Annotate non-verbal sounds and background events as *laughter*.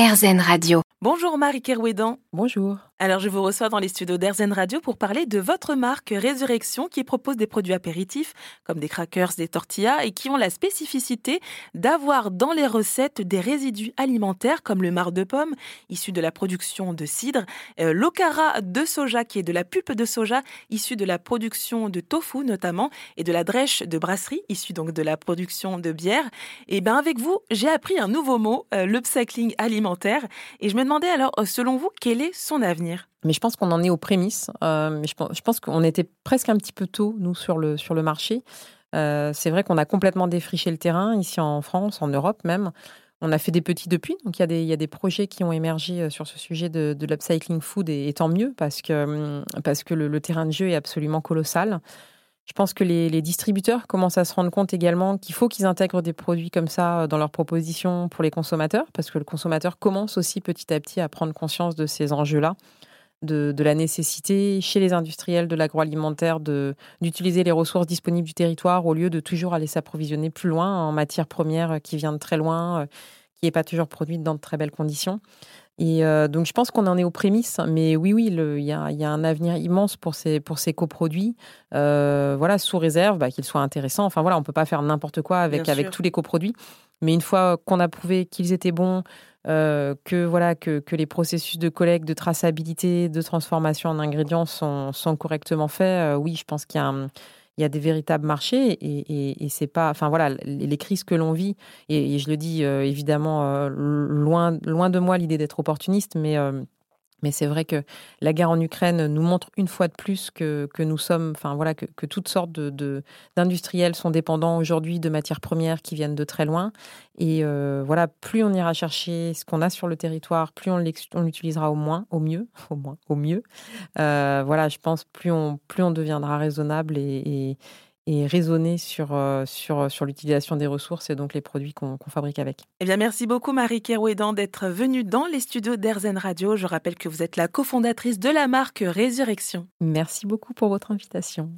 RZN Radio. Bonjour Marie Kerouédan. Bonjour. Alors je vous reçois dans les studios d'Airzen Radio pour parler de votre marque Résurrection qui propose des produits apéritifs comme des crackers, des tortillas et qui ont la spécificité d'avoir dans les recettes des résidus alimentaires comme le marc de pomme issu de la production de cidre, euh, l'okara de soja qui est de la pulpe de soja issue de la production de tofu notamment et de la drèche de brasserie issue donc de la production de bière. Et bien avec vous, j'ai appris un nouveau mot, euh, l'upcycling alimentaire et je me demandais alors selon vous quel est son avenir? Mais je pense qu'on en est aux prémices. Euh, je pense, qu'on était presque un petit peu tôt, nous, sur le, sur le marché. Euh, c'est vrai qu'on a complètement défriché le terrain, ici en France, en Europe même. On a fait des petits depuis, donc il y, a des, y a des projets qui ont émergé euh, sur ce sujet de, de l'upcycling food, et, tant mieux, parce que, hum, parce que le, terrain de jeu est absolument colossal. Je pense que les, distributeurs commencent à se rendre compte également qu'il faut qu'ils intègrent des produits comme ça dans leurs propositions pour les consommateurs, parce que le consommateur commence aussi petit à petit à prendre conscience de ces enjeux-là de, la nécessité chez les industriels de l'agroalimentaire d'utiliser les ressources disponibles du territoire au lieu de toujours aller s'approvisionner plus loin en matières premières qui viennent de très loin, euh, qui n'est pas toujours produite dans de très belles conditions. Et euh, donc, je pense qu'on en est aux prémices. Mais oui, oui, il y a, un avenir immense pour ces, pour ces coproduits. Euh, voilà, sous réserve bah, qu'ils soient intéressants. Enfin, voilà, on ne peut pas faire n'importe quoi avec, avec tous les coproduits. Mais une fois qu'on a prouvé qu'ils étaient bons, euh, que voilà que, que, les processus de collecte, de traçabilité, de transformation en ingrédients sont, sont correctement faits, oui, je pense qu'il y a un, il y a des véritables marchés et, c'est pas, enfin voilà, les, crises que l'on vit et, je le dis euh, évidemment euh, loin, loin de moi l'idée d'être opportuniste, mais euh, mais c'est vrai que la guerre en Ukraine nous montre une fois de plus que, que nous sommes, enfin voilà, que, toutes sortes de, d'industriels sont dépendants aujourd'hui de matières premières qui viennent de très loin. Et euh, voilà, plus on ira chercher ce qu'on a sur le territoire, plus on, l'utilisera au moins, au mieux, *laughs* au moins, au mieux. Euh, voilà, je pense plus on, plus on deviendra raisonnable et raisonner sur, euh, sur, sur l'utilisation des ressources et donc les produits qu'on fabrique avec. Eh bien, merci beaucoup Marie Kerouédan d'être venue dans les studios d'Airzen Radio. Je rappelle que vous êtes la cofondatrice de la marque Résurrection. Merci beaucoup pour votre invitation.